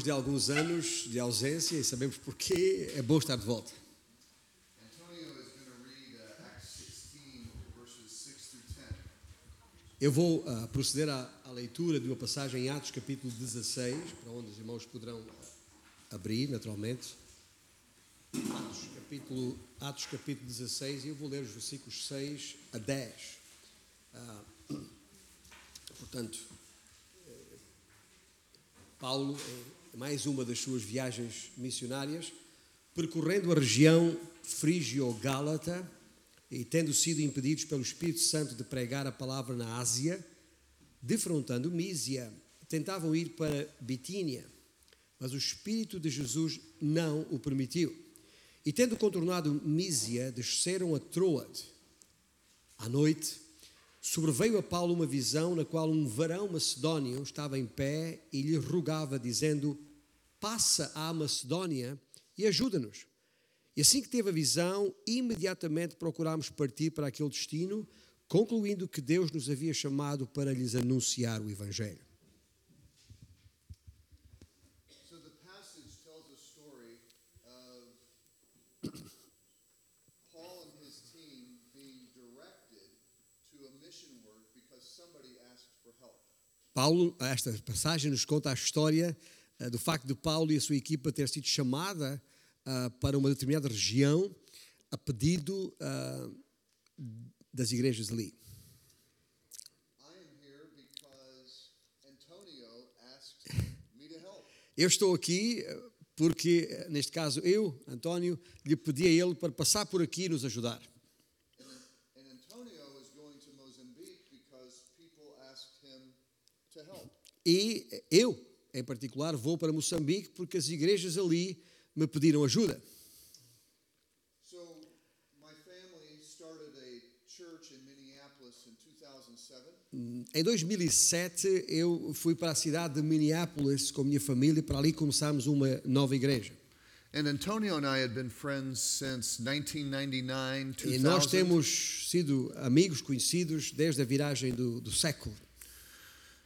Depois de alguns anos de ausência, e sabemos porquê, é bom estar de volta. Antonio is going to read uh, Acts 16, verses 6 through 10. Eu vou ah, proceder à, à leitura de uma passagem em Atos capítulo 16, para onde os irmãos poderão abrir, naturalmente. Atos capítulo, Atos capítulo 16, e eu vou ler os versículos 6 a 10. Ah, portanto, eh, Paulo, mais uma das suas viagens missionárias, percorrendo a região frígio-gálata e tendo sido impedidos pelo Espírito Santo de pregar a palavra na Ásia, defrontando Mísia, tentavam ir para Bitínia, mas o Espírito de Jesus não o permitiu. E tendo contornado Mísia, desceram a Troade. À noite, sobreveio a Paulo uma visão na qual um varão macedónio estava em pé e lhe rogava, dizendo: Passa à Macedónia e ajuda-nos. E assim que teve a visão, imediatamente procurámos partir para aquele destino, concluindo que Deus nos havia chamado para lhes anunciar o Evangelho. So the passage tells a story of Paul and his team being directed to a mission work because somebody asked for help. Paulo, esta passagem nos conta a história eh, do facto de Paulo e a sua equipa ter sido chamada ah, para uma determinada região a pedido ah, das igrejas ali. Eu estou aqui eh, porque, eh, neste caso, eu, António, lhe pedi a ele para passar por aqui e nos ajudar. And, and Antonio is going to Mozambique because people asked him to help. E eu, em particular, vou para Moçambique porque as igrejas ali me pediram ajuda. 2007. Em 2007, eu fui para a cidade de Minneapolis com a minha família e para ali começámos uma nova igreja. And Antonio and I had been friends since 1999, E nós 2000. temos sido amigos, conhecidos, desde a viragem do, do século.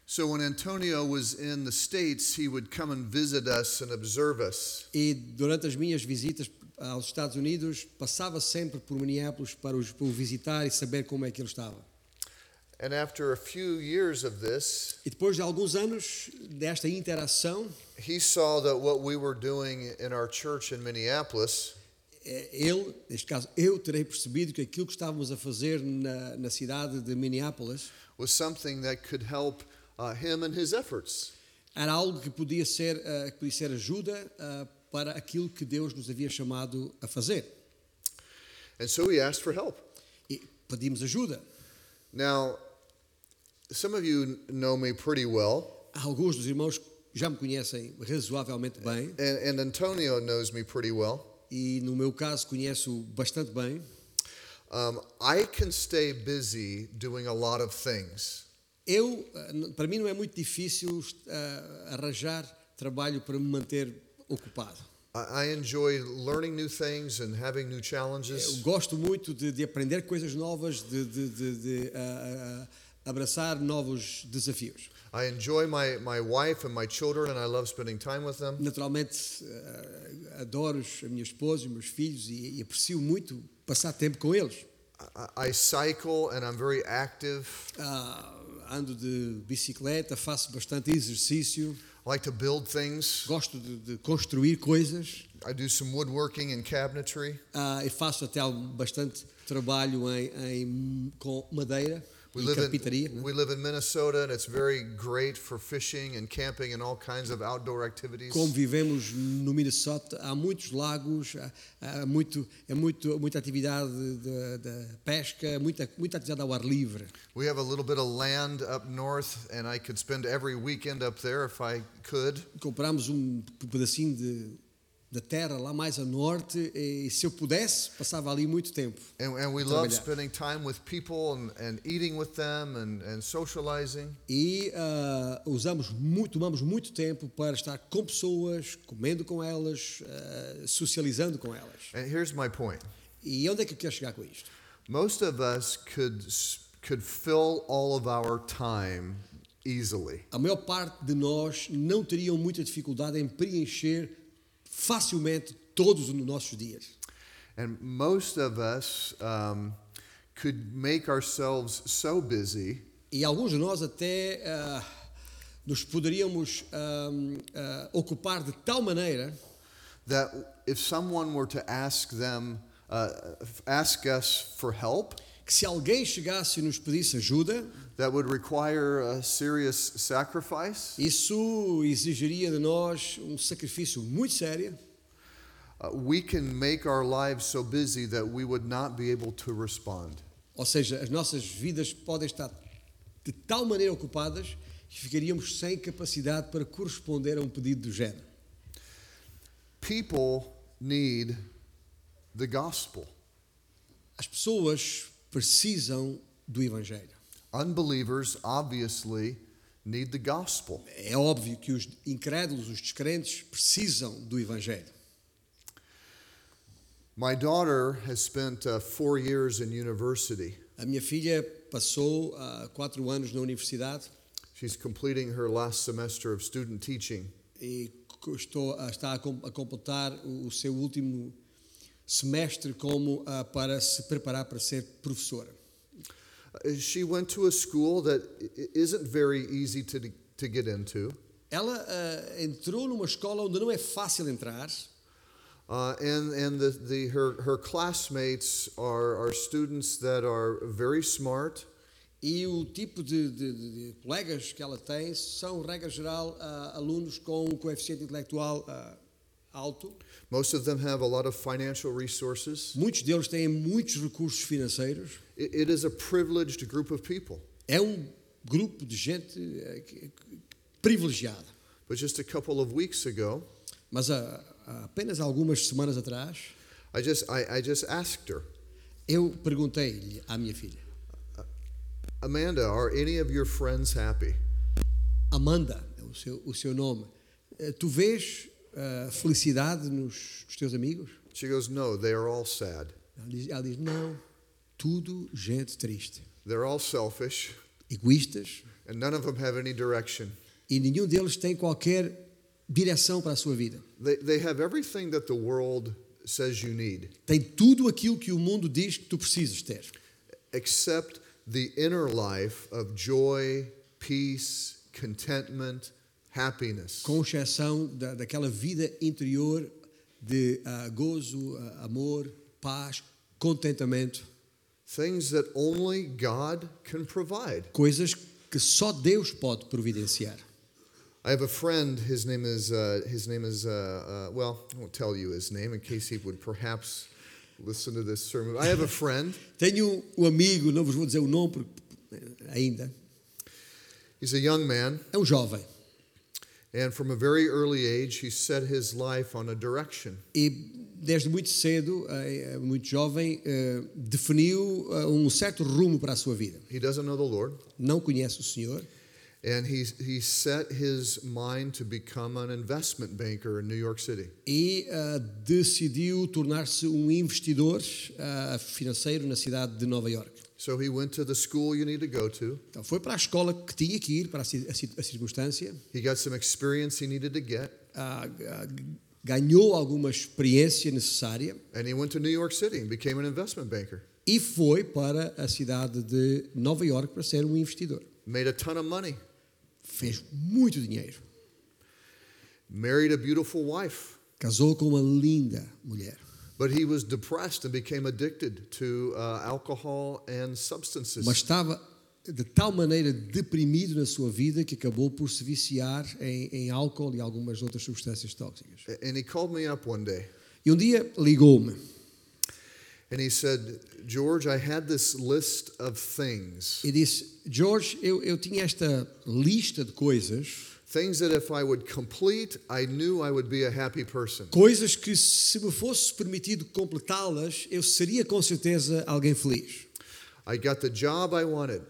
So when Antonio was in the States, he would come and visit us and observe us. E durante as minhas visitas aos Estados Unidos, passava sempre por Minneapolis para, os, para o visitar e saber como é que ele estava. And after a few years of this, E depois de alguns anos desta interação, he saw that what we were doing in our church in Minneapolis eh, ele, neste caso eu, terei percebido que aquilo que estávamos a fazer na, na cidade de Minneapolis was something that could help uh, him and his efforts. era algo que podia ser, eh, que podia ser ajuda eh, para aquilo que Deus nos havia chamado a fazer. And so he asked for help. E pedimos ajuda. Now, some of you know me pretty well, Alguns dos irmãos já me conhecem razoavelmente bem and, and Antonio knows me pretty well. e no meu caso conheço bastante bem. Um, I can stay busy doing a lot of things. Eu, eh, para mim não é muito difícil eh, arranjar trabalho para me manter ocupado. I, enjoy learning new things and having new Eu challenges. gosto muito de, de aprender coisas novas, de, de- de- ah, abraçar novos desafios. I enjoy my, my wife and my children, and I love spending time with them. Naturalmente, ah, adoro a minha esposa e meus filhos e, e aprecio muito passar tempo com eles. I, I cycle and I'm very active. Ah, ando de bicicleta, faço bastante exercício, I like to build things. gosto de, de construir coisas I do some woodworking and cabinetry. ah, e faço até bastante trabalho em, em- com madeira We live, in, we live in Minnesota, and it's very great for fishing and camping and all kinds of outdoor activities. Como vivemos no Minnesota, há muitos lagos, há, há muito, é muito, muita atividade de, de pesca, muita, muita atividade ao ar livre. We have a little bit of land up north, and I could spend every weekend up there if I could. Compramos um pedacinho de, de terra lá mais a norte e se eu pudesse, passava ali muito tempo. And, and we love spending time with people and, and eating with them and, and socializing. E ah, usamos muito, tomamos muito tempo para estar com pessoas, comendo com elas, ah, socializando com elas. And here's my point E onde é que eu quero chegar com isto? most of us could, could fill all of our time easily. a maior parte de nós não teriam muita dificuldade em preencher facilmente todos os nossos dias. And most of us um, could make ourselves so busy E alguns de nós até ah, nos poderíamos ah, ah, ocupar de tal maneira that if someone were to ask them, uh, ask us for help, que se alguém chegasse e nos pedisse ajuda, that would require a serious sacrifice, isso exigiria de nós um sacrifício muito sério. uh, we can make our lives so busy that we would not be able to respond. Ou seja, as nossas vidas podem estar de tal maneira ocupadas que ficaríamos sem capacidade para corresponder a um pedido do género. People need the gospel. As pessoas precisam do Evangelho. Unbelievers obviously need the gospel. É óbvio que os incrédulos, os descrentes, precisam do Evangelho. My daughter has spent uh, four years in university. A minha filha passou ah, quatro anos na universidade She's completing her last semester of student teaching. e estou, está a, a completar o seu último semestre como ah, para se preparar para ser professora. Uh, She went to a school that isn't very easy to, to get into. Ela ah, entrou numa escola onde não é fácil entrar Uh, and and the, the, her, her classmates are, are students that are very smart, e o tipo de, de- de- colegas que ela tem são, regra geral, ah, alunos com um coeficiente intelectual ah, alto. most of them have a lot of financial resources. Muitos deles têm muitos recursos financeiros. It, it is a privileged group of people. É um grupo de gente eh, privilegiada. But just a couple of weeks ago, Mas há, há apenas algumas semanas atrás, I just, I, I just asked her, eu perguntei-lhe à minha filha, Amanda, are any of your friends happy? Amanda, é o seu, o seu nome, eh, tu vês ah, felicidade nos, nos teus amigos? She goes, No, they are all sad. Ela diz, ela diz, não, tudo gente triste, They're all selfish, egoístas, and none of them have any direction. e nenhum deles tem qualquer direção para a sua vida. They, they have everything that the world says you need, Tem tudo aquilo que o mundo diz que tu precisas ter, except the inner life of joy, peace, contentment, happiness. com exceção da, daquela vida interior de ah, gozo, ah, amor, paz, contentamento, Things that only God can provide. coisas que só Deus pode providenciar. I have a friend. His name is uh, his name is uh, uh, well. I won't tell you his name in case he would perhaps listen to this sermon. I have a friend. Tenho um amigo, não vos vou dizer o nome porque, ainda, He's a young man, é um jovem and from a very early age, he set his life on a direction. e desde muito cedo, eh, muito jovem, eh, definiu eh, um certo rumo para a sua vida. He doesn't know the Lord, Não conhece o Senhor and he he set his mind to become an investment banker in New York City. e ah, decidiu tornar-se um investidor ah, financeiro na cidade de Nova York. So he went to the school you need to go to. Então foi para a escola que tinha que ir, para a, ci- a ci- a circunstância, He got some experience he needed to get, ah, ganhou alguma experiência necessária and he went to New York City and became an investment banker. e foi para a cidade de Nova York para ser um investidor. Made a ton of money. Fez muito dinheiro. Married a beautiful wife. Casou com uma linda mulher. But he was depressed and became addicted to alcohol and substances. Mas estava de tal maneira deprimido na sua vida que acabou por se viciar em, em álcool e algumas outras substâncias tóxicas. And he called me up one day E um dia ligou-me and he said, George, I had this list of things, e disse: George, eu, eu tinha esta lista de coisas, things that if I would complete, I knew I would be a happy person. coisas que se me fosse permitido completá-las, eu seria com certeza alguém feliz. I got the job I wanted.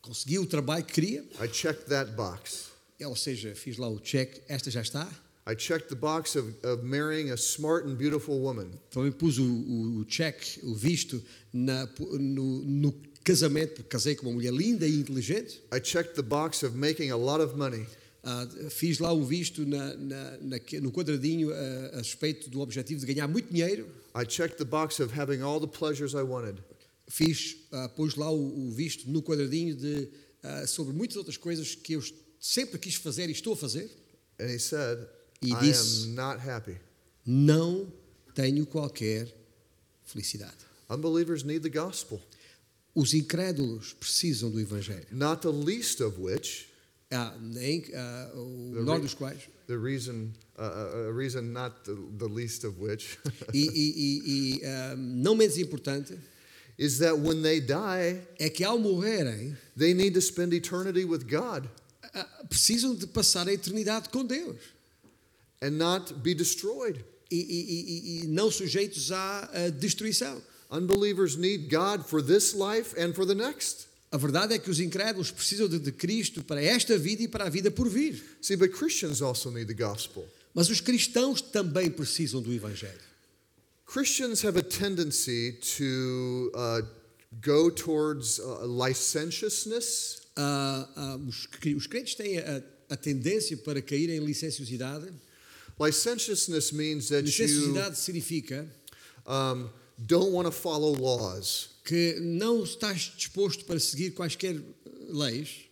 Consegui o trabalho que queria, I checked that box. ou seja, fiz lá o check, esta já está. I checked the box of, of marrying a smart and beautiful woman. Também pus o, o, o check, o visto, na, no, no casamento, casei com uma mulher linda e inteligente. I checked the box of making a lot of money. Ah, fiz lá um visto na, na, na- no quadradinho ah, a respeito do objetivo de ganhar muito dinheiro. I checked the box of having all the pleasures I wanted. Fiz, ah, pus lá o, o visto no quadradinho de, ah, sobre muitas outras coisas que eu sempre quis fazer e estou a fazer. And he said, E I disse- am not happy. Não tenho qualquer felicidade. Unbelievers need the gospel, Os incrédulos precisam do Evangelho. not the least of which, Ah, o The re- dos quais. the reason, uh, uh, a reason not the, the least of which, E, e- e- e, ah, não menos importante is that when they die, é que ao morrerem they need to spend eternity with God ah, precisam de passar a eternidade com Deus and not be destroyed. e, e- e- e não sujeitos à destruição. Unbelievers need God for this life and for the next. A verdade é que os incrédulos precisam de, de Cristo para esta vida e para a vida por vir. See, but Christians also need the gospel. Mas os cristãos também precisam do Evangelho. Christians have a tendency to uh, go towards uh, licentiousness Ah, ah, os, os crentes têm a, a tendência para cair em licenciosidade. Licentiousness means that you Licenciosidade significa um, don't want to follow laws. que não estás disposto para seguir quaisquer leis.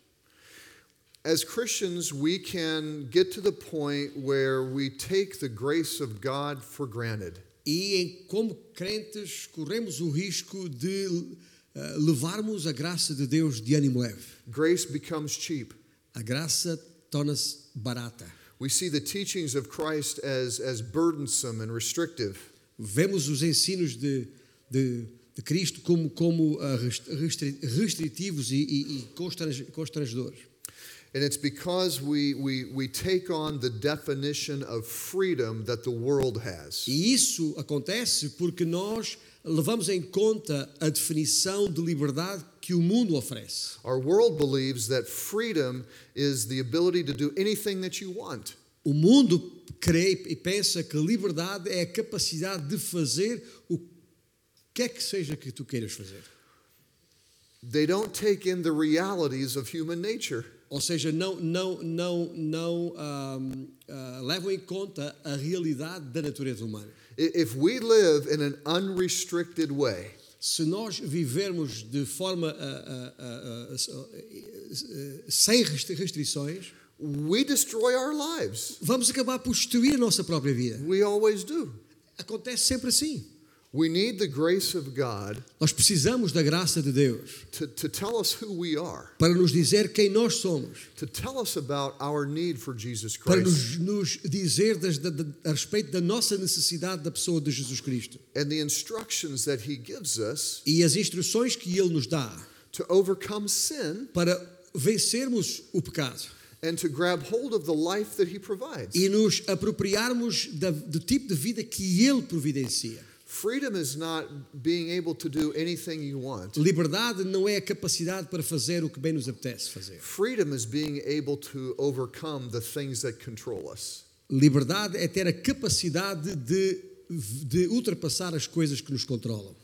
As Christians, we can get to the point where we take the grace of God for granted. E em, como crentes corremos o risco de ah, levarmos a graça de Deus de ânimo leve. Grace becomes cheap. A graça torna-se barata. We see the teachings of Christ as, as burdensome and restrictive. Vemos os ensinos de, de, de Cristo como, como ah, rest- restri- restritivos e, e, e constrange- constrangedores. And it's because we, we, we take on the definition of freedom that the world has. E isso acontece porque nós levamos em conta a definição de liberdade que o mundo oferece. Our world believes that freedom is the ability to do anything that you want. O mundo crê e pensa que liberdade é a capacidade de fazer o que é que seja que tu queiras fazer. They don't take in the realities of human nature. Ou seja, não, não, não, não ahm, ah, levam em conta a realidade da natureza humana. If we live in an unrestricted way, Se nós vivermos de forma ah, ah, sem restri- restrições, we destroy our lives. vamos acabar por destruir a nossa própria vida. We always do. Acontece sempre assim. We need the grace of God Nós precisamos da graça de Deus to, to tell us who we are, para nos dizer quem nós somos, to tell us about our need for Jesus para Christ, nos, nos dizer das- da- da- a respeito da nossa necessidade da pessoa de Jesus Cristo and the instructions that He gives us e as instruções que Ele nos dá to overcome sin para vencermos o pecado and to grab hold of the life that He provides. e nos apropriarmos da- do tipo de vida que Ele providencia. Freedom is not being able to do anything you want. Liberdade não é a capacidade para fazer o que bem nos apetece fazer. Freedom is being able to overcome the things that control us. Liberdade é ter a capacidade de, de ultrapassar as coisas que nos controlam.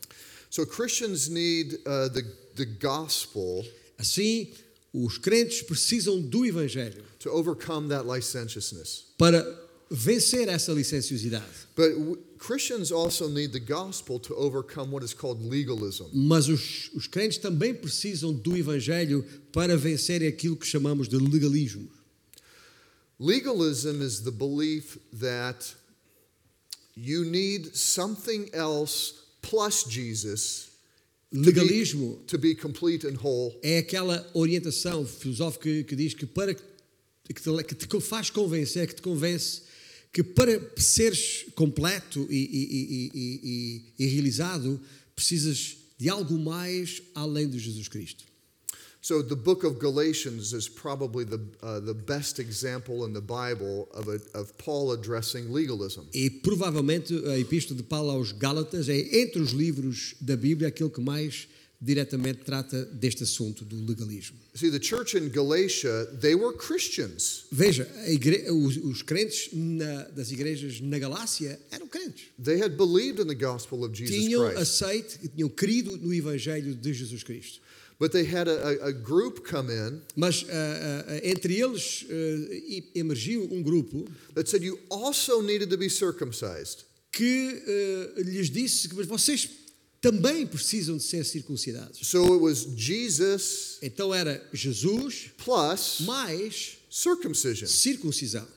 So Christians need uh, the, the gospel Assim, os crentes precisam do Evangelho to overcome that licentiousness. para vencer essa licenciosidade. But Christians also need the gospel to overcome what is called legalism. Mas os, os crentes também precisam do Evangelho para vencerem aquilo que chamamos de legalismo. Legalism is the belief that you need something else plus Jesus to be, Legalismo to be complete and whole. é aquela orientação filosófica que, diz que para que te, que te faz convencer, que te convence que para seres completo e- e- e- e realizado precisas de algo mais além de Jesus Cristo. So the book of Galatians is probably the, uh, the best example in the Bible of, a, of Paul addressing legalism. E provavelmente a epístola de Paulo aos Gálatas é entre os livros da Bíblia aquele que mais diretamente trata deste assunto do legalismo. See, the church in Galatia, they were Christians. Veja, igre- os, os crentes na- das igrejas na Galácia eram crentes. They had believed in the gospel of Jesus Tinham Christ. aceito, tinham crido no Evangelho de Jesus Cristo. But they had a, a, group come in Mas ah, ah, entre eles e- emergiu um grupo that said you also needed to be circumcised. que lhes disse que "Mas vocês também precisam de ser circuncidados. So it was Jesus Então era Jesus plus mais circumcision. circuncisão.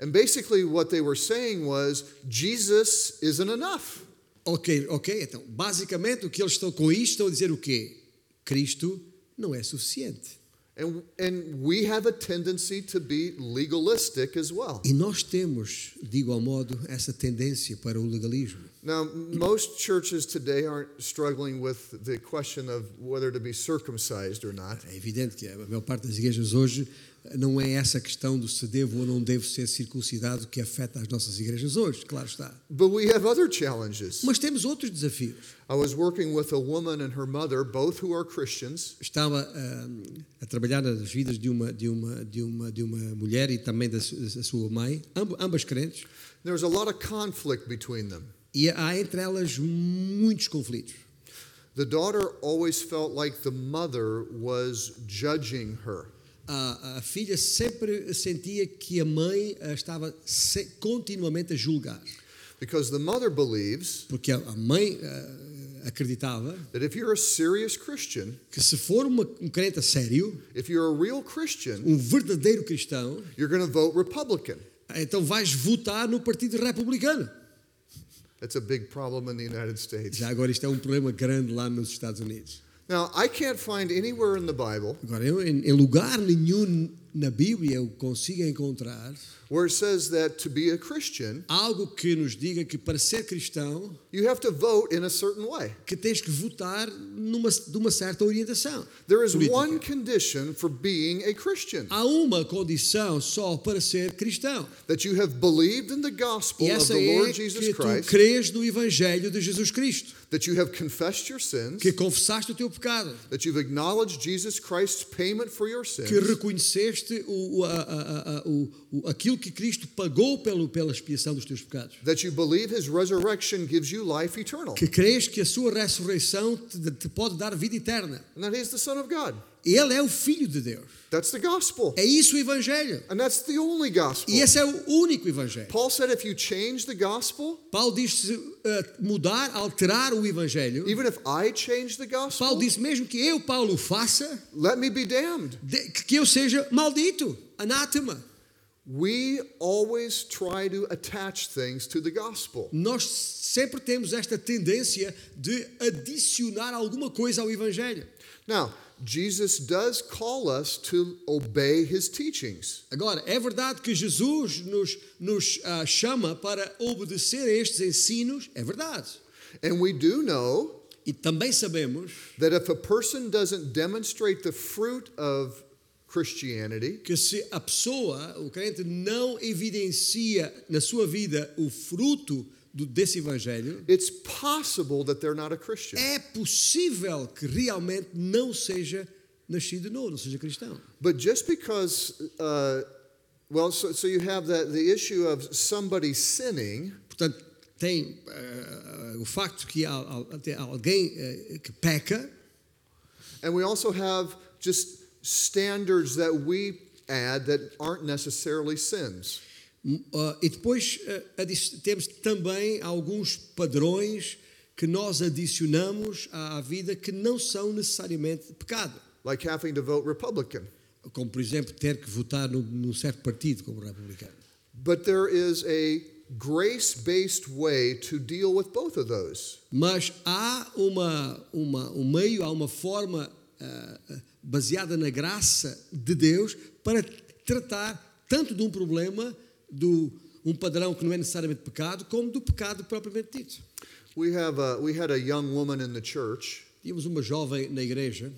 And basically, what they were saying was Jesus isn't enough. Ok, ok. Então, basicamente o que eles estão com isto estão a dizer o quê? Cristo não é suficiente. And, and we have a tendency to be legalistic as well. E nós temos, de igual modo, essa tendência para o legalismo. Now, most churches today aren't struggling with the question of whether to be circumcised or not. É evidente que a maior parte das igrejas hoje não é essa questão do se devo ou não devo ser circuncidado que afeta as nossas igrejas hoje, claro está. But we have other challenges. Mas temos outros desafios. I was working with a woman and her mother, both who are Christians, Estava ah, a trabalhar nas vidas de uma, de uma, de uma, de uma mulher e também da, su- da sua mãe, amb- ambas crentes, there was a lot of conflict between them. E há entre elas muitos conflitos. The daughter always felt like the mother was judging her. A, a filha sempre sentia que a mãe a estava se- continuamente a julgar, Because the mother believes porque a, a mãe ah, acreditava that if you're a serious Christian, que se for uma, um crente sério, if you're a real Christian, um verdadeiro cristão, you're going to vote Republican. então vais votar no Partido Republicano. That's a big problem in the United States. Já agora isto é um problema grande lá nos Estados Unidos. Now, I can't find anywhere in the Bible Agora, eu, em, em lugar nenhum na Bíblia eu consigo encontrar where it says that to be a Christian, algo que nos diga que para ser cristão you have to vote in a certain way. que tens que votar numa, de uma certa orientação. There is política. one condition for being a Christian Há uma condição só para ser cristão. that you have believed in the gospel of the é Lord Jesus que tu crês no Evangelho de Jesus Cristo, that you have confessed your sins, que confessaste o teu pecado, that you've acknowledged Jesus Christ's payment for your que sins, reconheceste o, o, a- a- a- o, aquilo que Cristo pagou pelo, pela expiação dos teus pecados. that you believe his resurrection gives you life eternal, Que crês que a sua ressurreição te, te pode dar vida eterna. and that he's the Son of God. Ele é o Filho de Deus. That's the gospel. É isso o Evangelho. And that's the only gospel. E esse é o único Evangelho. Paul said if you change the gospel, Paulo disse eh, mudar, alterar o Evangelho. even if I change the Paulo gospel, disse mesmo que eu, Paulo, faça, let me be damned. de- que eu seja maldito, anátema. We always try to attach things to the gospel. Nós sempre temos esta tendência de adicionar alguma coisa ao Evangelho. Now, Jesus does call us to obey his teachings. Agora, é verdade que Jesus nos, nos ah, chama para obedecer a estes ensinos, é verdade. And we do know E também sabemos that if a person doesn't demonstrate the fruit of Christianity, que se a pessoa, o crente, não evidencia na sua vida o fruto do, desse Evangelho, it's possible that they're not a Christian. é possível que realmente não seja nascido novo, não seja cristão. But just because, uh, well, so, so you have that the issue of somebody sinning, Portanto, tem eh, o facto que há, há- alguém eh, que peca, and we also have just standards that we add that aren't necessarily sins. ah, e depois adi- temos também alguns padrões que nós adicionamos à vida que não são necessariamente pecado. like having to vote Republican. Como, por exemplo, ter que votar num, num certo partido como republicano. But there is a grace based way to deal with both of those. Mas há uma, uma, um meio, há uma forma baseada na graça de Deus para tratar tanto de um problema, do um padrão que não é necessariamente pecado, como do pecado propriamente dito. We, have a, we had a young woman in the church Tínhamos uma jovem na igreja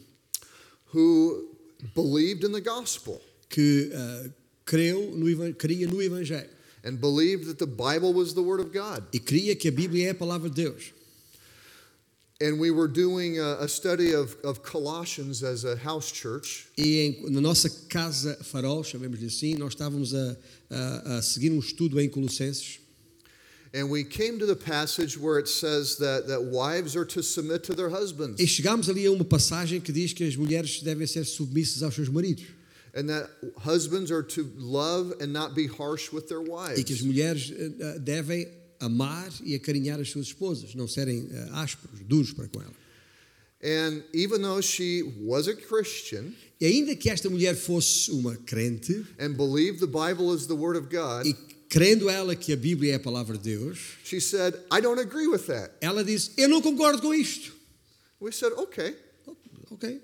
who believed in the gospel que ah, creu no, cria no Evangelho and believed that the Bible was the Word of God. e cria que a Bíblia é a palavra de Deus. And we were doing a, a study of, of Colossians as a house church. E em- na nossa casa farol, chamemos-lhe assim, nós estávamos a, a- a seguir um estudo em Colossenses. And we came to the passage where it says that, that wives are to submit to their husbands. E chegámos ali a uma passagem que diz que as mulheres devem ser submissas aos seus maridos. And that husbands are to love and not be harsh with their wives. E que as mulheres eh, eh, devem amar e acarinhar as suas esposas, não serem eh, ásperos, duros para com ela. And even though she was a Christian E ainda que esta mulher fosse uma crente, and believed the Bible is the Word of God, e crendo ela que a Bíblia é a palavra de Deus, she said, I don't agree with that. ela disse: Eu não concordo com isto. We said, okay. Ok.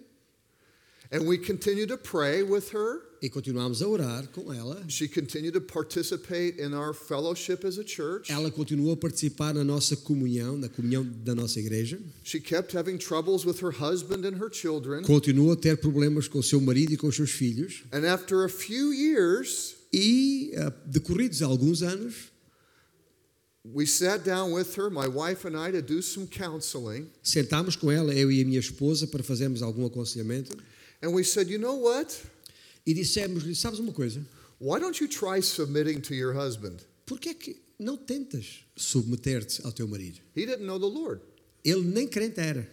And we continued to pray with her. E continuámos a orar com ela. She continued to participate in our fellowship as a church. Ela continuou a participar na nossa comunhão, na comunhão da nossa igreja. She kept having troubles with her husband and her children. Continuou a ter problemas com o seu marido e com os seus filhos. And after a few years, E, eh, decorridos alguns anos, we sat down with her, my wife and I, to do some counseling. sentámos com ela, eu e a minha esposa, para fazermos algum aconselhamento. And we said, you know what? E dissemos-lhe: Sabes uma coisa? Why don't you try submitting to your husband? Por que é que não tentas submeter-te ao teu marido? He didn't know the Lord. Ele nem crente era.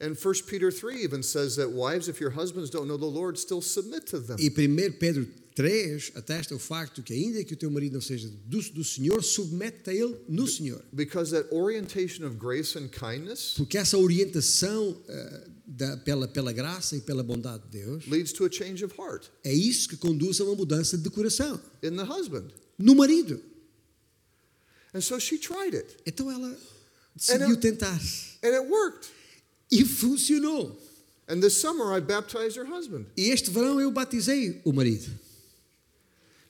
And 1 Peter 3 even says that wives, if your husbands don't know the Lord, still submit to them. E 1 Pedro 3 atesta o facto que, ainda que o teu marido não seja do, do Senhor, submete-te a ele no Senhor. Because that orientation of grace and kindness Porque essa orientação eh, da- pela, pela graça e pela bondade de Deus leads to a change of heart é isso que conduz a uma mudança de coração in the husband. no marido. And so she tried it. Então ela decidiu tentar. And it worked. E funcionou. And this summer I baptized her husband. E este verão eu batizei o marido.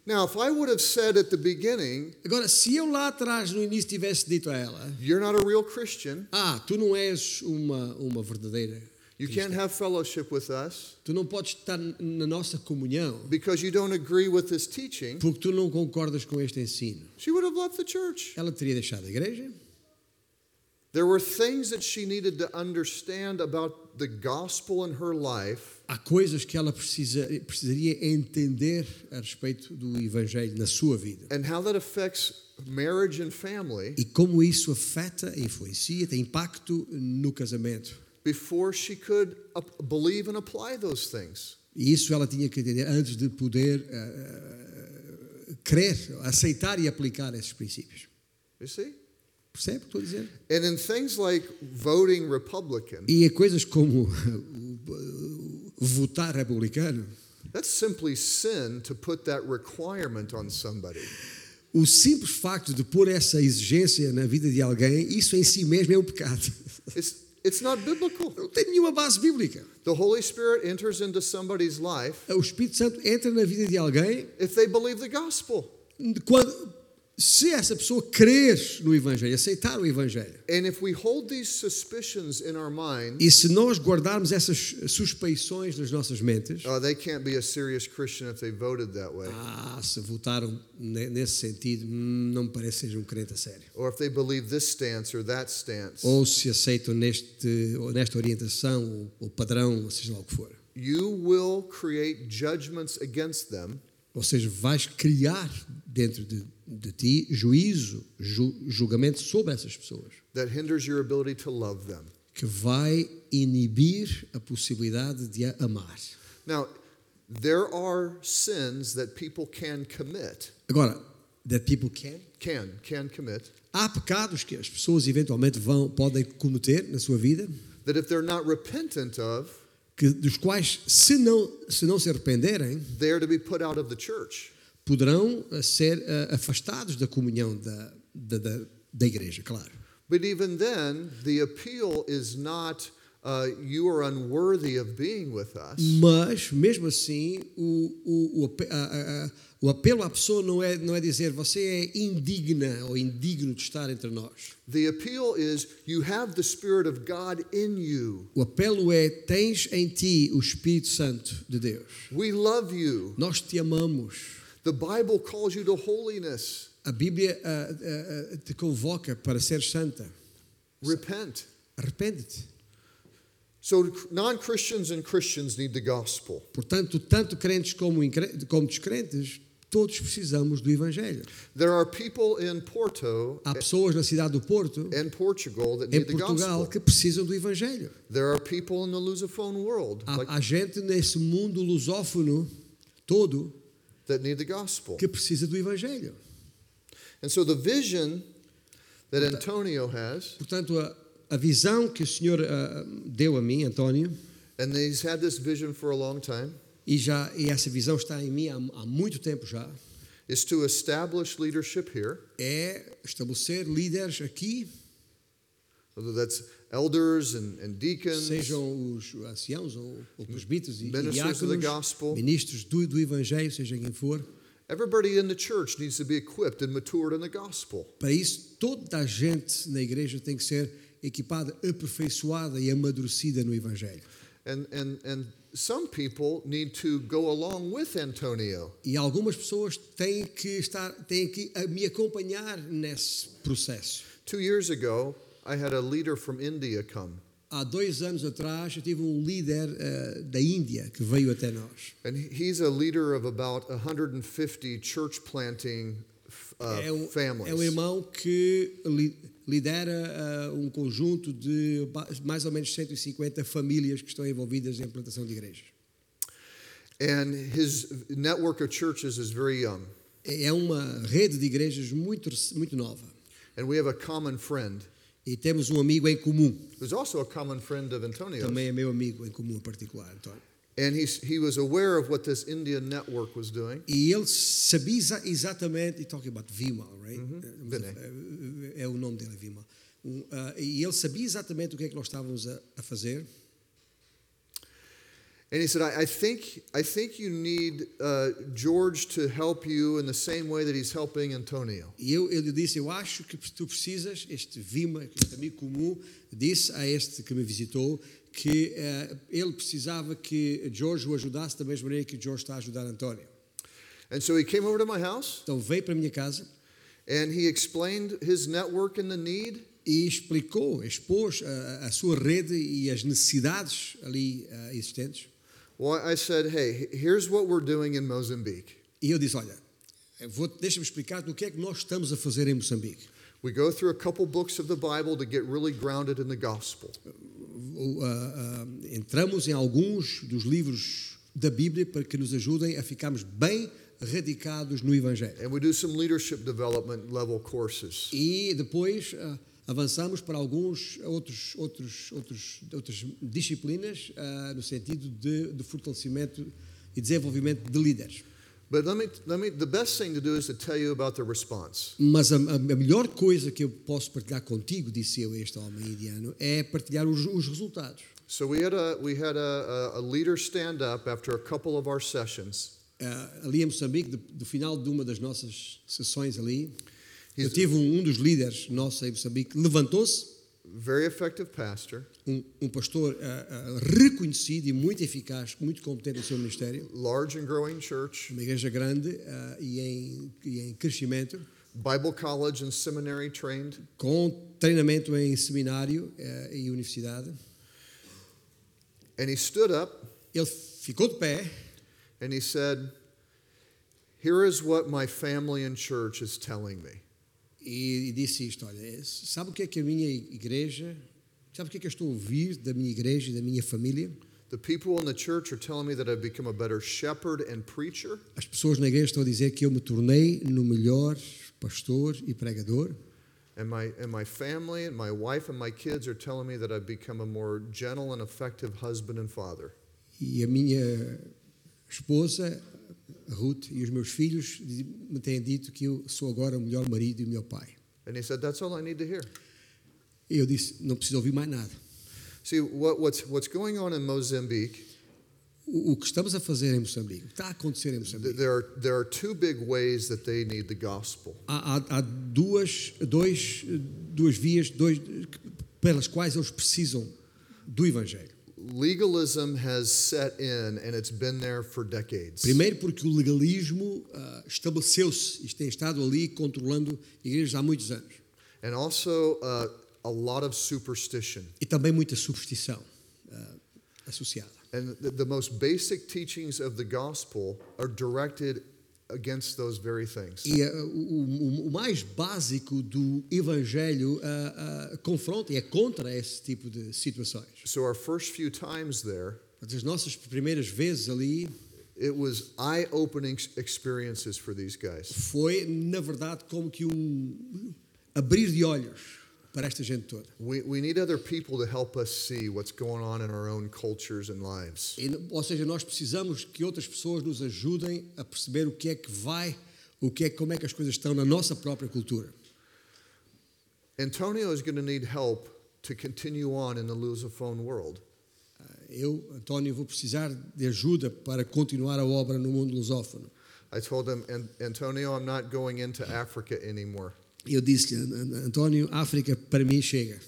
Now, if I would have said at the beginning, Agora, se eu lá atrás, no início, tivesse dito a ela: you're not a real Christian, Ah, tu não és uma, uma verdadeira. You can't have fellowship with us Tu não podes estar na nossa comunhão because you don't agree with this teaching, porque tu não concordas com este ensino. she would have left the church. Ela teria deixado a igreja. There were things that she needed to understand about the gospel in her life Há coisas que ela precisa, precisaria entender a respeito do Evangelho na sua vida. and how that affects marriage and family E como isso afeta, influencia, tem impacto no casamento. Before she could believe and apply those things. Isso ela tinha que entender antes de poder ah, crer, aceitar e aplicar esses princípios. You see? Percebe o que estou a dizer? And in things like voting Republican, E a coisas como votar republicano, that's simply sin to put that requirement on somebody. o simples facto de pôr essa exigência na vida de alguém, isso em si mesmo é um pecado. It's, it's not biblical. Não tem nenhuma base bíblica. The Holy Spirit enters into somebody's life O Espírito Santo entra na vida de alguém if they believe the gospel. quando, se essa pessoa crer no Evangelho, aceitar o Evangelho. And if we hold these suspicions in our mind, E se nós guardarmos essas suspeições nas nossas mentes, uh, they can't be a serious Christian if they voted that way. ah, se votaram ne- nesse sentido, hum, não me parece que seja um crente a sério. Or if they believe this stance or that stance. Ou se aceitam neste, nesta orientação, ou, ou padrão, seja lá o que for. You will create judgments against them Ou seja, vais criar dentro de, de ti juízo, ju, julgamento sobre essas pessoas, that hinders your ability to love them. que vai inibir a possibilidade de a amar. Now, there are sins that people can commit. Agora, that people can. Can, can commit. Há pecados que as pessoas eventualmente vão, podem cometer na sua vida, That if they're not repentant of, que, dos quais, se não, se não se arrependerem, they're to be put out of the church. poderão eh, ser eh, afastados da comunhão da, da, da, da igreja, claro. But even then, the appeal is not uh, you are unworthy of being with us. Mas, mesmo assim, o, o, o, a- a- o apelo à pessoa não é, não é dizer você é indigna ou indigno de estar entre nós. The appeal is you have the Spirit of God in you. O apelo é: tens em ti o Espírito Santo de Deus. We love you. Nós te amamos. The Bible calls you to holiness. A Bíblia ah, ah, te convoca para ser santa. Repent. arrepende-te. So non Christians and Christians need the gospel. Portanto, tanto crentes como, como descrentes, todos precisamos do Evangelho. There are people in Porto Há pessoas na cidade do Porto, and Portugal that em need the Portugal, gospel. que precisam do Evangelho. There are people in the Lusophone world Há, like, há gente nesse mundo lusófono todo that need the gospel. que precisa do Evangelho. And so the vision that Antonio has, Portanto, a, a visão que o Senhor ah, deu a mim, António, and he's had this vision for a long time, e, já, e essa visão está em mim há, há muito tempo já, is to establish leadership here, é estabelecer líderes aqui, whether that's elders and, and deacons, sejam os anciãos ou, ou presbíteros e, diáconos, gospel. ministros do, do Evangelho, seja quem for. Everybody in the church needs to be equipped and matured in the gospel. Para isso, toda a gente na igreja tem que ser equipada, aperfeiçoada e amadurecida no Evangelho. And, and, and some people need to go along with Antonio. E algumas pessoas têm que estar, têm que me acompanhar nesse processo. Two years ago, I had a leader from India come, Há dois anos atrás, eu tive um líder eh, da Índia que veio até nós. and he- he's a leader of about 150 church planting uh, é, um, families. é um irmão que lidera eh, um conjunto de mais ou menos 150 famílias que estão envolvidas em plantação de igrejas. And his network of churches is very young. É é uma rede de igrejas muito, muito nova. And we have a common friend E temos um amigo em comum, who's also a common friend of Antonio's. também é meu amigo em comum em particular, António. And he's, he was aware of what this Indian network was doing. E ele sabia exa- exatamente, talking about Vimal, right? Vinay. É, é o nome dele, Vimal. Um, ah, e ele sabia exatamente o que é que nós estávamos a, a fazer. And he said, I, I think I think you need uh, George to help you in the same way that he's helping Antonio. E eu, ele disse: Eu acho que tu precisas, este Vima, este amigo comum, disse a este que me visitou que eh, ele precisava que George o ajudasse da mesma maneira que George está a ajudar António. And so he came over to my house Então veio para a minha casa and he explained his network and the need. e explicou, expôs a, a sua rede e as necessidades ali eh, existentes. Well, I said, hey, here's what we're doing in Mozambique. E eu disse: Olha, vou- deixa-me explicar o que é que nós estamos a fazer em Moçambique. We go through a couple books of the Bible to get really grounded in the gospel. Ah, ah, entramos em alguns dos livros da Bíblia para que nos ajudem a ficarmos bem radicados no Evangelho. And we do some leadership development level courses. E depois ah, avançamos para alguns outros, outros, outros, outras disciplinas ah, no sentido de, de fortalecimento e desenvolvimento de líderes. But let me, let me, the best thing to do is to tell you about the response. Mas a, a- melhor coisa que eu posso partilhar contigo, disse eu este homem indiano, é partilhar os, os resultados. So we had a we had a, a leader stand up after a couple of our sessions. Ah, ali em Moçambique, do, final de uma das nossas sessões ali, eu He's- tive um, um dos líderes nossos em Moçambique, levantou-se, Very effective pastor, um, um pastor ah, ah, reconhecido e muito eficaz, muito competente no seu ministério, large and growing church, uma igreja grande e, em, e em crescimento, Bible college and seminary trained. com treinamento em seminário e universidade. And he stood up. Ele ficou de pé and he said, Here is what my family and church is telling me. e, disse isto: Olha, sabe o que é que a minha igreja, sabe o que é que eu estou a ouvir da minha igreja e da minha família? The people in the church are telling me that I've become a better shepherd and preacher. As pessoas na igreja estão a dizer que eu me tornei no melhor pastor e pregador. And my, and my family and my wife and my kids are telling me that I've become a more gentle and effective husband and father. E a minha esposa, Ruth, e os meus filhos me têm dito que eu sou agora o melhor marido e o melhor pai. And he said, That's all I need to hear. E eu disse: não preciso ouvir mais nada. See, what, what's, what's going on in Mozambique, O, que estamos a fazer em Moçambique, o que está a acontecer em Moçambique, there are, there are two big ways that they need the gospel. há, há- há duas, dois, duas vias dois, pelas quais eles precisam do Evangelho. Legalism has set in, and it's been there for decades. Primeiro, porque o legalismo ah, estabeleceu-se e tem estado ali controlando igrejas há muitos anos. And also, uh, a lot of superstition. e também muita superstição ah, associada. And the, the most basic teachings of the gospel are directed against those very things. E ah, o, o- mais básico do Evangelho ah, ah, confronta e é contra esse tipo de situações. So, our first few times there, As nossas primeiras vezes ali it was eye opening experiences for these guys. foi, na verdade, como que um abrir de olhos para esta gente toda. We, we need other people to help us see what's going on in our own cultures and lives. E, ou seja, nós precisamos que outras pessoas nos ajudem a perceber o que é que vai, o que é, como é que as coisas estão na nossa própria cultura. Antonio is going to need help to continue on in the Lusophone world. Eu, António, vou precisar de ajuda para continuar a obra no mundo lusófono. I told him, "An- Antonio, I'm not going into Africa anymore. Eu disse-lhe, "An- An- António, África para mim chega.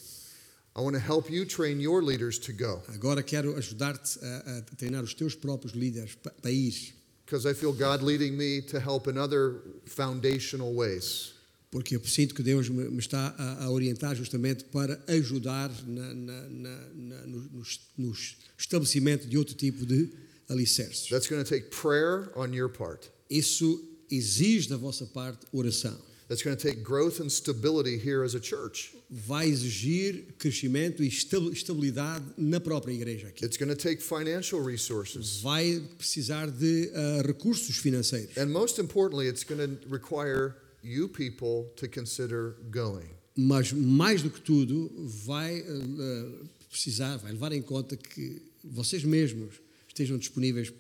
I want to help you train your leaders to go Agora quero ajudar-te a, a treinar os teus próprios líderes pa- para ir. because I feel God leading me to help in other foundational ways. Porque eu sinto que Deus me, me está a, a orientar justamente para ajudar na, na, na, no, no estabelecimento de outro tipo de alicerces. That's going to take prayer on your part. Isso exige da vossa parte oração. That's going to take growth and stability here as a church. Vai exigir crescimento e estabi- estabilidade na própria igreja aqui. It's going to take financial resources. Vai precisar de ah, recursos financeiros. And most importantly, it's going to require you people to consider going. Mas mais do que tudo, vai ah, precisar, vai levar em conta que vocês mesmos estejam disponíveis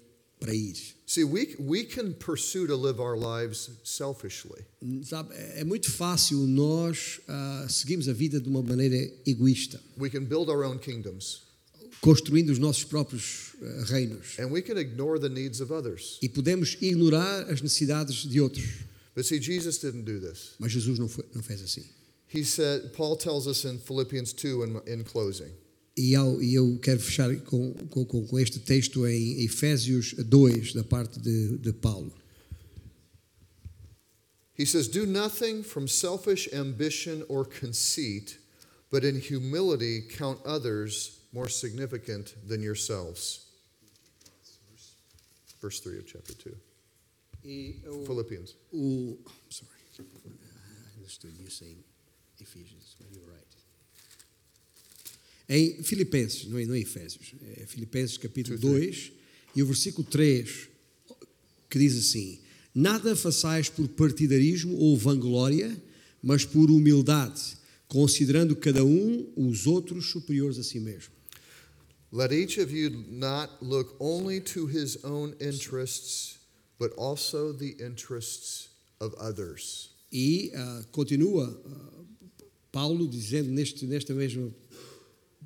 para ir. See, we, we can pursue to live our lives selfishly. Sabe, é é muito fácil nós ah, seguirmos a vida de uma maneira egoísta, We can build our own kingdoms, construindo os nossos próprios ah, reinos. and we can ignore the needs of others. E podemos ignorar as necessidades de outros. But see, Jesus didn't do this. Mas Jesus não, foi, não fez assim. He said, Paul tells us in Philippians 2 in, in closing. E, ao, e eu quero fechar com, com, com- este texto em Efésios 2, da parte de, de Paulo. He says, Do nothing from selfish ambition or conceit, but in humility count others more significant than yourselves. Verse 3 of chapter 2. E o, Philippians. o sorry, I understood you saying Ephesians, but you're right. Em Filipenses, não é, não é Efésios, é Filipenses capítulo Two, three. 2 e o versículo 3 que diz assim: Nada façais por partidarismo ou vanglória, mas por humildade, considerando cada um os outros superiores a si mesmo. Let each of you not look only to his own interests, but also the interests of others. E ah, continua ah, Paulo dizendo neste, nesta mesma,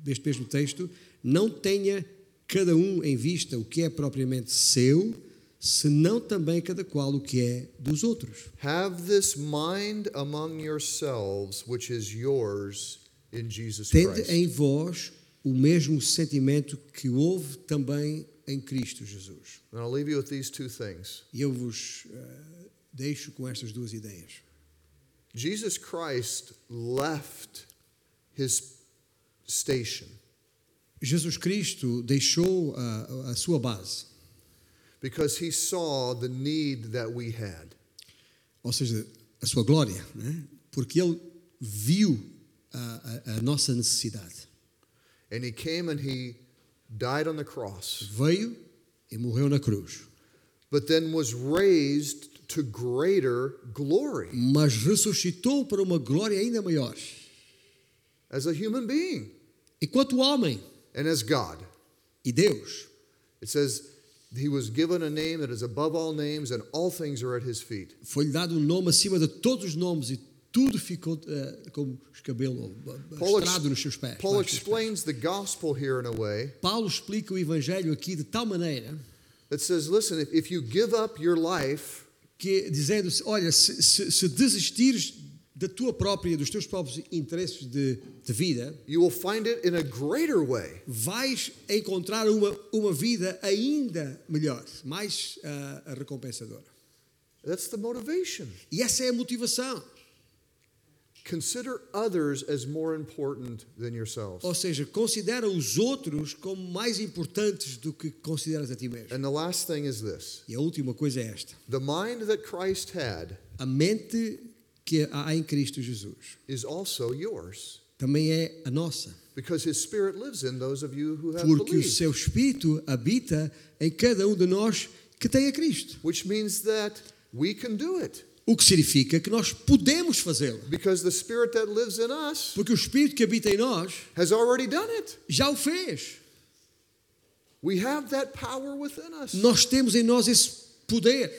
neste mesmo texto: não tenha cada um em vista o que é propriamente seu, senão também cada qual o que é dos outros. Have this mind among yourselves, which is yours in Jesus Tende Christ. em vós o mesmo sentimento que houve também em Cristo Jesus. And I'll leave you with these two things. E eu vos ah, deixo com estas duas ideias. Jesus Christ left his station Jesus Cristo deixou a, a sua base, because he saw the need that we had. ou seja, a sua glória, né? porque ele viu a, a- a nossa necessidade. And he came and he died on the cross, Veio e morreu na cruz, but then was raised to greater glory mas ressuscitou para uma glória ainda maior. as a human being Enquanto homem and as God. e Deus, It says he was given a name that is above all names, and all things are at his feet. foi-lhe dado um nome acima de todos os nomes e tudo ficou eh, como escabelo, Paul, ex- estrado nos seus pés. Paul explains the gospel here in a way Paulo explica o Evangelho aqui de tal maneira that says, listen, if, if you give up your life, que dizendo olha, se, se, se desistires da tua própria, dos teus próprios interesses de, de vida, you will find it in a greater way. vais encontrar uma, uma vida ainda melhor, mais ah, recompensadora. That's the motivation. E essa é a motivação. Consider others as more important than yourselves. Ou seja, considera os outros como mais importantes do que consideras a ti mesmo. And the last thing is this E a última coisa é esta: the mind that Christ had a mente que há em Cristo Jesus is also yours também é a nossa, because his spirit lives in those of you who have porque o seu espírito habita em cada um de nós que tem a Cristo. Which means that we can do it O que significa que nós podemos fazê-lo, because the spirit that lives in us porque o espírito que habita em nós has already done it. já o fez. We have that power within us. Nós temos em nós esse poder.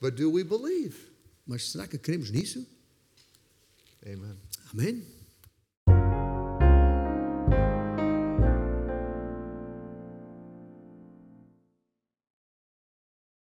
But do we believe? Mas será que cremos nisso? Amen. Amen.